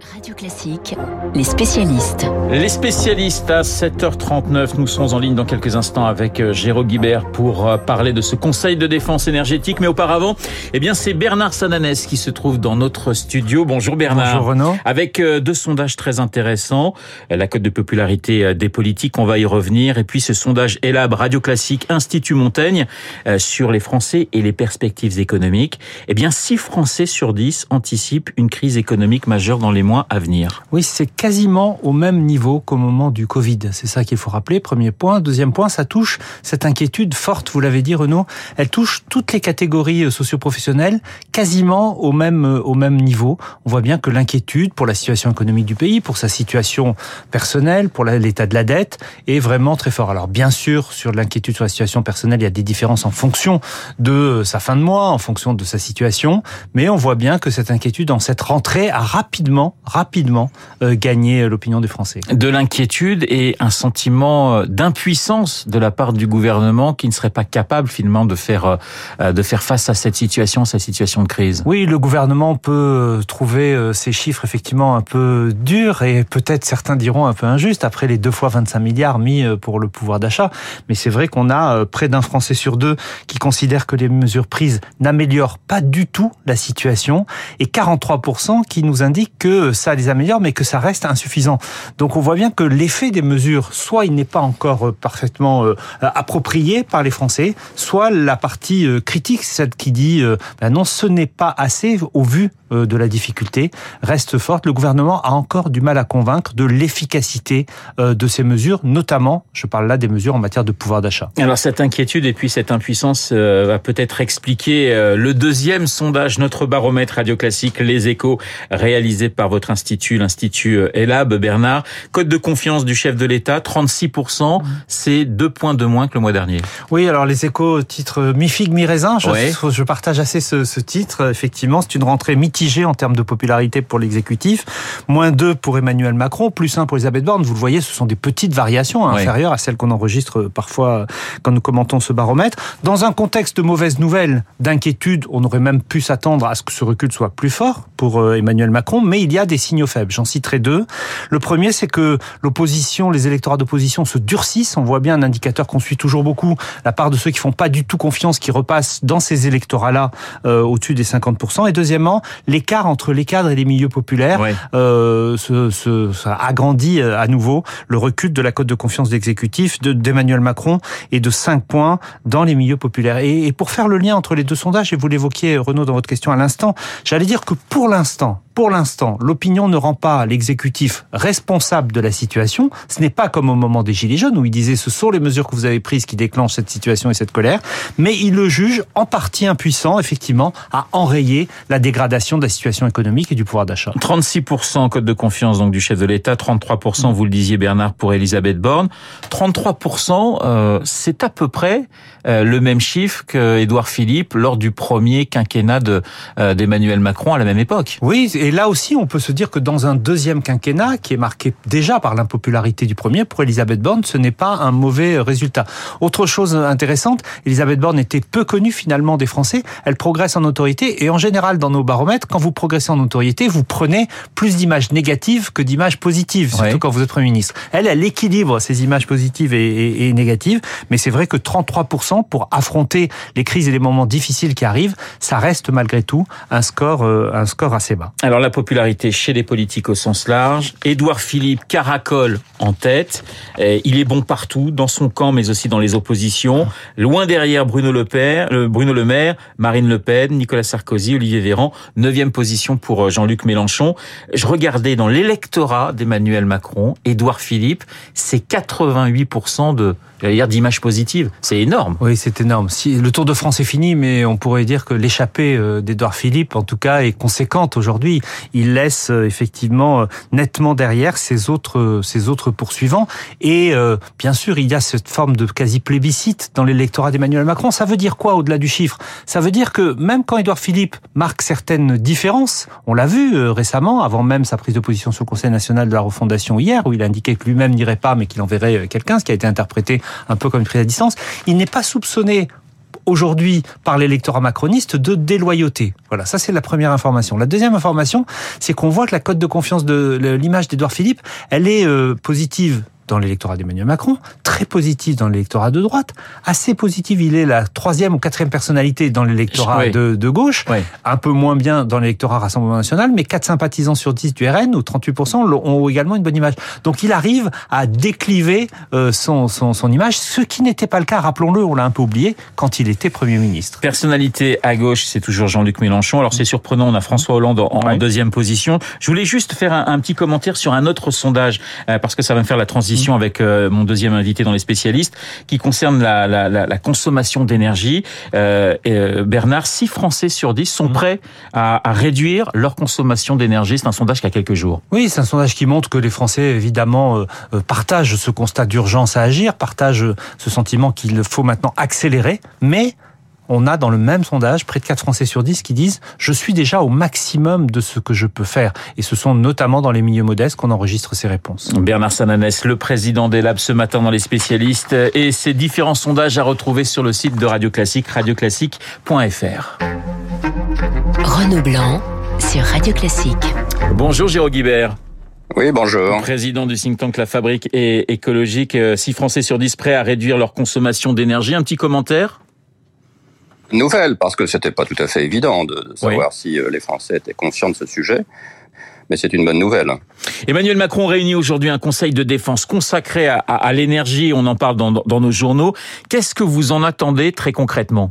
Radio Classique, les spécialistes. Les spécialistes à 7h39, nous sommes en ligne dans quelques instants avec euh, Jérôme Guibert pour euh, parler de ce conseil de défense énergétique. Mais auparavant, eh bien, c'est Bernard Sananès qui se trouve dans notre studio. Bonjour Bernard. Bonjour Renaud. Avec euh, deux sondages très intéressants. La cote de popularité des politiques, on va y revenir. Et puis ce sondage ELAB Radio Classique Institut Montaigne sur les Français et les perspectives économiques. Eh bien, 6 Français sur 10 anticipent une crise économique majeure dans les mois à venir. Oui, c'est quasiment au même niveau qu'au moment du Covid. C'est ça qu'il faut rappeler. Premier point. Deuxième point, ça touche cette inquiétude forte, vous l'avez dit Renaud, elle touche toutes les catégories euh, socioprofessionnelles quasiment au même, euh, au même niveau. On voit bien que l'inquiétude pour la situation économique du pays, pour sa situation personnelle, pour l'état de la dette est vraiment très fort. Alors bien sûr, sur l'inquiétude sur la situation personnelle, il y a des différences en fonction de euh, sa fin de mois, en fonction de sa situation, mais on voit bien que cette inquiétude en cette rentrée a rapidement rapidement euh, gagner l'opinion des Français. De l'inquiétude et un sentiment euh, d'impuissance de la part du gouvernement qui ne serait pas capable finalement de faire euh, de faire face à cette situation, cette situation de crise. Oui, le gouvernement peut trouver ces chiffres effectivement un peu durs et peut-être certains diront un peu injustes après les deux fois 25 milliards mis pour le pouvoir d'achat. Mais c'est vrai qu'on a près d'un Français sur deux qui considère que les mesures prises n'améliorent pas du tout la situation et 43% qui nous indiquent que ça les améliore, mais que ça reste insuffisant. Donc on voit bien que l'effet des mesures, soit il n'est pas encore euh, parfaitement euh, approprié par les Français, soit la partie euh, critique, celle qui dit ben non, ce n'est pas assez au vu de la difficulté, reste forte. Le gouvernement a encore du mal à convaincre de l'efficacité de ces mesures, notamment, je parle là des mesures en matière de pouvoir d'achat. Alors cette inquiétude et puis cette impuissance va peut-être expliquer le deuxième sondage, notre baromètre radio classique, les échos, réalisé par votre institut, l'Institut euh, ELAB, Bernard. Code de confiance du chef de l'État, 36%, c'est deux points de moins que le mois dernier. Oui, alors les échos, titre mi-figue, mi-raisin, je, je, partage assez ce, ce titre. Effectivement, c'est une rentrée mitigée en termes de popularité pour l'exécutif. Moins 2 pour Emmanuel Macron, plus 1 pour Elisabeth Borne. Vous le voyez, ce sont des petites variations hein, inférieures à celles qu'on enregistre parfois quand nous commentons ce baromètre. Dans un contexte de mauvaises nouvelles, d'inquiétude, on aurait même pu s'attendre à ce que ce recul soit plus fort pour euh, Emmanuel Macron, mais il y a des signaux faibles. J'en citerai deux. Le premier, c'est que l'opposition, les électorats d'opposition se durcissent. On voit bien un indicateur qu'on suit toujours beaucoup, la part de ceux qui font pas du tout confiance, qui repassent dans ces électorats-là euh, au-dessus des 50%. Et deuxièmement, l'écart entre les cadres et les milieux populaires euh, se, se, ça agrandit euh, à nouveau. Le recul de la cote de confiance d'exécutif d'Emmanuel Macron est de 5 points dans les milieux populaires. Et, et pour faire le lien entre les deux sondages, et vous l'évoquiez Renaud dans votre question à l'instant, j'allais dire que pour l'instant, pour l'instant, l'opinion ne rend pas l'exécutif responsable de la situation. Ce n'est pas comme au moment des Gilets jaunes où il disait ce sont les mesures que vous avez prises qui déclenchent cette situation et cette colère, mais il le juge en partie impuissant, effectivement, à enrayer la dégradation de la situation économique et du pouvoir d'achat. 36% code de confiance donc du chef de l'État, 33% vous le disiez Bernard pour Elisabeth Borne, 33% euh, c'est à peu près euh, le même chiffre que Édouard Philippe lors du premier quinquennat de euh, d'Emmanuel Macron à la même époque. Oui, et là aussi, on peut se dire que dans un deuxième quinquennat, qui est marqué déjà par l'impopularité du premier, pour Elisabeth Borne, ce n'est pas un mauvais résultat. Autre chose intéressante, Elisabeth Borne était peu connue finalement des Français. Elle progresse en autorité et en général, dans nos baromètres, quand vous progressez en autorité, vous prenez plus d'images négatives que d'images positives, surtout quand vous êtes Premier ministre. Elle, elle équilibre ces images positives et, et négatives, mais c'est vrai que 33% pour affronter les crises et les moments difficiles qui arrivent, ça reste malgré tout un score, euh, un score assez bas. Alors la popularité chez les politiques au sens large, Édouard Philippe caracole en tête. Il est bon partout, dans son camp, mais aussi dans les oppositions. Loin derrière Bruno Le, Père, euh, Bruno le Maire, Marine Le Pen, Nicolas Sarkozy, Olivier Véran. Neuvième position pour euh, Jean-Luc Mélenchon. Je regardais dans l'électorat d'Emmanuel Macron, Édouard Philippe, c'est 88% de dire d'images positives. C'est énorme. Oui, c'est énorme. Si le Tour de France est fini, mais on pourrait dire que l'échappée euh, d'Edouard Philippe, en tout cas, est conséquente aujourd'hui. Il laisse euh, effectivement euh, nettement derrière ses autres, ses autres poursuivants. Et bien sûr, il y a cette forme de quasi plébiscite dans l'électorat d'Emmanuel Macron. Ça veut dire quoi au-delà du chiffre? Ça veut dire que même quand Edouard Philippe marque certaines différences, on l'a vu récemment, avant même sa prise de position sur le Conseil national de la refondation hier, où il indiquait que lui-même n'irait pas, mais qu'il enverrait quelqu'un, ce qui a été interprété un peu comme une prise à distance. Il n'est pas soupçonné aujourd'hui par l'électorat macroniste de déloyauté. Voilà, ça c'est la première information. La deuxième information, c'est qu'on voit que la cote de confiance de l'image d'Edouard Philippe, elle est euh, positive dans l'électorat d'Emmanuel Macron, très positif dans l'électorat de droite, assez positif, il est la troisième ou quatrième personnalité dans l'électorat de, de, gauche, un peu moins bien dans l'électorat Rassemblement National, mais 4 sympathisants sur 10 du RN, ou 38%, ont également une bonne image. Donc il arrive à décliver euh, son, son, son image, ce qui n'était pas le cas, rappelons-le, on l'a un peu oublié, quand il était Premier ministre. Personnalité à gauche, c'est toujours Jean-Luc Mélenchon. Alors c'est surprenant, on a François Hollande en, deuxième position. Je voulais juste faire un, un, petit commentaire sur un autre sondage, euh, parce que ça va me faire la transition avec euh, mon deuxième invité dans les spécialistes, qui concerne la, la, la, consommation d'énergie. Euh, euh, Bernard, 6 Français sur 10 sont mmh. prêts à, à réduire leur consommation d'énergie. C'est un sondage qui a quelques jours. Oui, c'est un sondage qui montre que les Français, évidemment, euh, partagent ce constat d'urgence à agir, partagent ce sentiment qu'il faut maintenant accélérer, mais on a dans le même sondage près de 4 Français sur 10 qui disent je suis déjà au maximum de ce que je peux faire. Et ce sont notamment dans les milieux modestes qu'on enregistre ces réponses. Bernard Sananès, le président des Labs ce matin dans les spécialistes et ces différents sondages à retrouver sur le site de Radio Classique, radioclassique.fr. Renaud Blanc sur Radio Classique. Bonjour Jérôme Guibert. Oui, bonjour. Président du think tank La Fabrique et écologique, 6 Français sur 10 prêts à réduire leur consommation d'énergie. Un petit commentaire? Nouvelle, parce que c'était pas tout à fait évident de, savoir si euh, les Français étaient conscients de ce sujet. Mais c'est une bonne nouvelle. Emmanuel Macron réunit aujourd'hui un conseil de défense consacré à, à, l'énergie. On en parle dans, dans nos journaux. Qu'est-ce que vous en attendez très concrètement?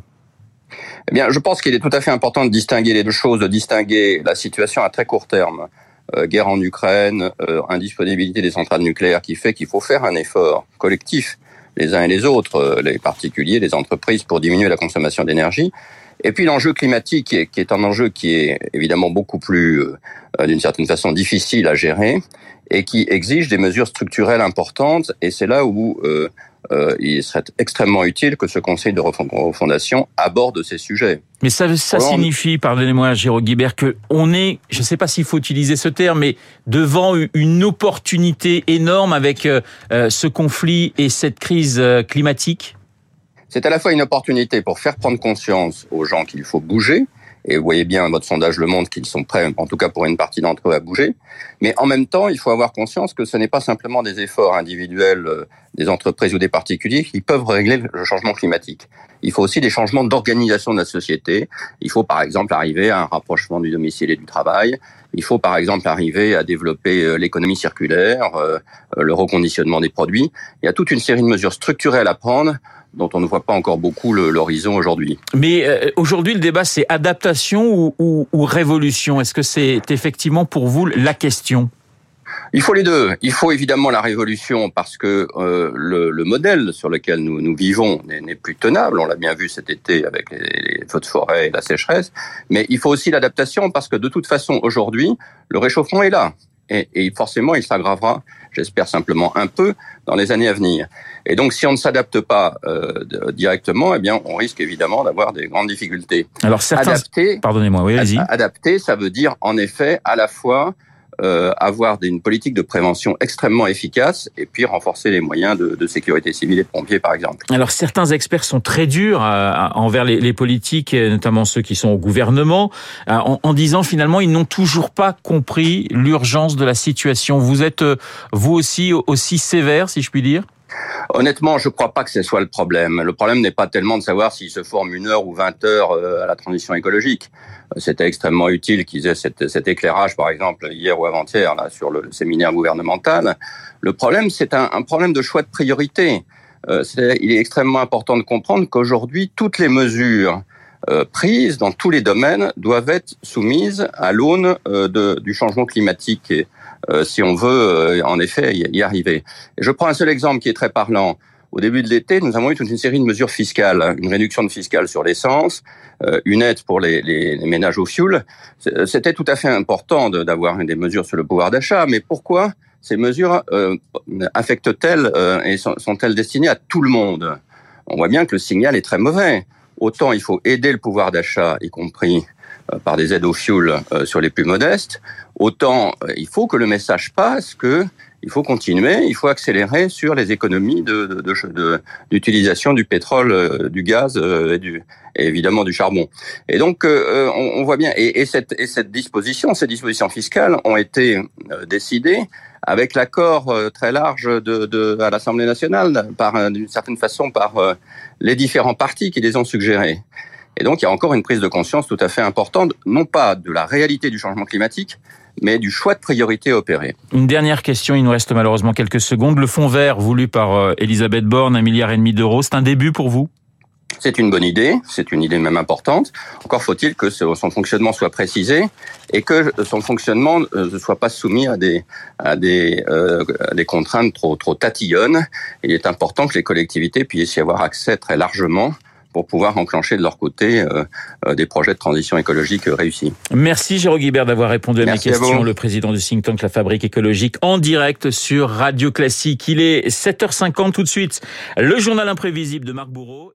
Eh bien, je pense qu'il est tout à fait important de distinguer les deux choses, de distinguer la situation à très court terme, euh, guerre en Ukraine, euh, indisponibilité des centrales nucléaires, qui fait qu'il faut faire un effort collectif les uns et les autres, euh, les particuliers, les entreprises, pour diminuer la consommation d'énergie. Et puis l'enjeu climatique, qui est, un enjeu qui est évidemment beaucoup plus, euh, d'une certaine façon, difficile à gérer et qui exige des mesures structurelles importantes. Et c'est là où euh, euh, il serait extrêmement utile que ce Conseil de refondation aborde ces sujets. Mais ça, ça signifie, pardonnez-moi, Jérôme Guibert, que on est, je ne sais pas s'il faut utiliser ce terme, mais devant une opportunité énorme avec euh, euh, ce conflit et cette crise climatique? C'est à la fois une opportunité pour faire prendre conscience aux gens qu'il faut bouger, et vous voyez bien, votre sondage le montre qu'ils sont prêts, en tout cas pour une partie d'entre eux, à bouger. Mais en même temps, il faut avoir conscience que ce n'est pas simplement des efforts individuels euh, des entreprises ou des particuliers qui peuvent régler le changement climatique. Il faut aussi des changements d'organisation de la société. Il faut par exemple arriver à un rapprochement du domicile et du travail. Il faut par exemple arriver à développer euh, l'économie circulaire, euh, le reconditionnement des produits. Il y a toute une série de mesures structurelles à prendre dont on ne voit pas encore beaucoup l'horizon aujourd'hui. Mais euh, aujourd'hui, le débat, c'est adaptation ou, ou, révolution? Est-ce que c'est effectivement pour vous la question? Il faut les deux. Il faut évidemment la révolution parce que euh, le, le, modèle sur lequel nous, nous vivons n'est plus tenable. On l'a bien vu cet été avec les, les, feux de forêt et la sécheresse. Mais il faut aussi l'adaptation parce que de toute façon, aujourd'hui, le réchauffement est là. Et, et forcément, il s'aggravera, j'espère simplement un peu, dans les années à venir. Et donc, si on ne s'adapte pas euh, directement, eh bien, on risque évidemment d'avoir des grandes difficultés. Alors, certains... adapter, pardonnez-moi, oui, allez-y. Adapter, ça veut dire en effet à la fois euh, avoir une politique de prévention extrêmement efficace et puis renforcer les moyens de, de, sécurité civile et de pompiers, par exemple. Alors certains experts sont très durs euh, envers les, les, politiques, notamment ceux qui sont au gouvernement, euh, en, en, disant finalement ils n'ont toujours pas compris l'urgence de la situation. Vous êtes vous aussi aussi sévère, si je puis dire? Honnêtement, je ne crois pas que ce soit le problème. Le problème n'est pas tellement de savoir s'il se forme une heure ou vingt heures euh, à la transition écologique. C'était extrêmement utile qu'ils aient cet, cet, éclairage, par exemple, hier ou avant-hier, là, sur le séminaire gouvernemental. Le problème, c'est un, problème de choix de priorité. Euh, il est extrêmement important de comprendre qu'aujourd'hui, toutes les mesures euh, prises dans tous les domaines doivent être soumises à l'aune du changement climatique si on veut euh, en effet y arriver. je prends un seul exemple qui est très parlant. Au début de l'été, nous avons eu toute une série de mesures fiscales, hein. une réduction de fiscale sur l'essence, euh, une aide pour les, les, les ménages au fioul. C'était tout à fait important d'avoir des mesures sur le pouvoir d'achat, mais pourquoi ces mesures euh, affectent-elles euh, et sont-elles destinées à tout le monde? On voit bien que le signal est très mauvais. Autant il faut aider le pouvoir d'achat, y compris par des aides au fuel sur les plus modestes, autant il faut que le message passe que il faut continuer, il faut accélérer sur les économies de, d'utilisation du pétrole, du gaz et, du, évidemment du charbon. Et donc on, voit bien, et, cette, et cette disposition, ces dispositions fiscales ont été décidées avec l'accord euh, très large de, de à l'Assemblée nationale, par euh, d'une certaine façon par euh, les différents partis qui les ont suggérés. Et donc il y a encore une prise de conscience tout à fait importante, non pas de la réalité du changement climatique, mais du choix de priorité opéré. Une dernière question, il nous reste malheureusement quelques secondes. Le fonds vert voulu par Elisabeth Borne, un milliard et demi d'euros, c'est un début pour vous? C'est une bonne idée, c'est une idée même importante. Encore faut-il que son fonctionnement soit précisé et que son fonctionnement euh, ne soit pas soumis à des à des, euh, des contraintes trop trop tatillonnes. Il est important que les collectivités puissent y avoir accès très largement pour pouvoir enclencher de leur côté euh, des projets de transition écologique réussis. Merci Jérôme Guibert d'avoir répondu à mes questions. le président du think tank La Fabrique écologique en direct sur Radio Classique. Il est 7h50 tout de suite. Le journal imprévisible de Marc Bourreau.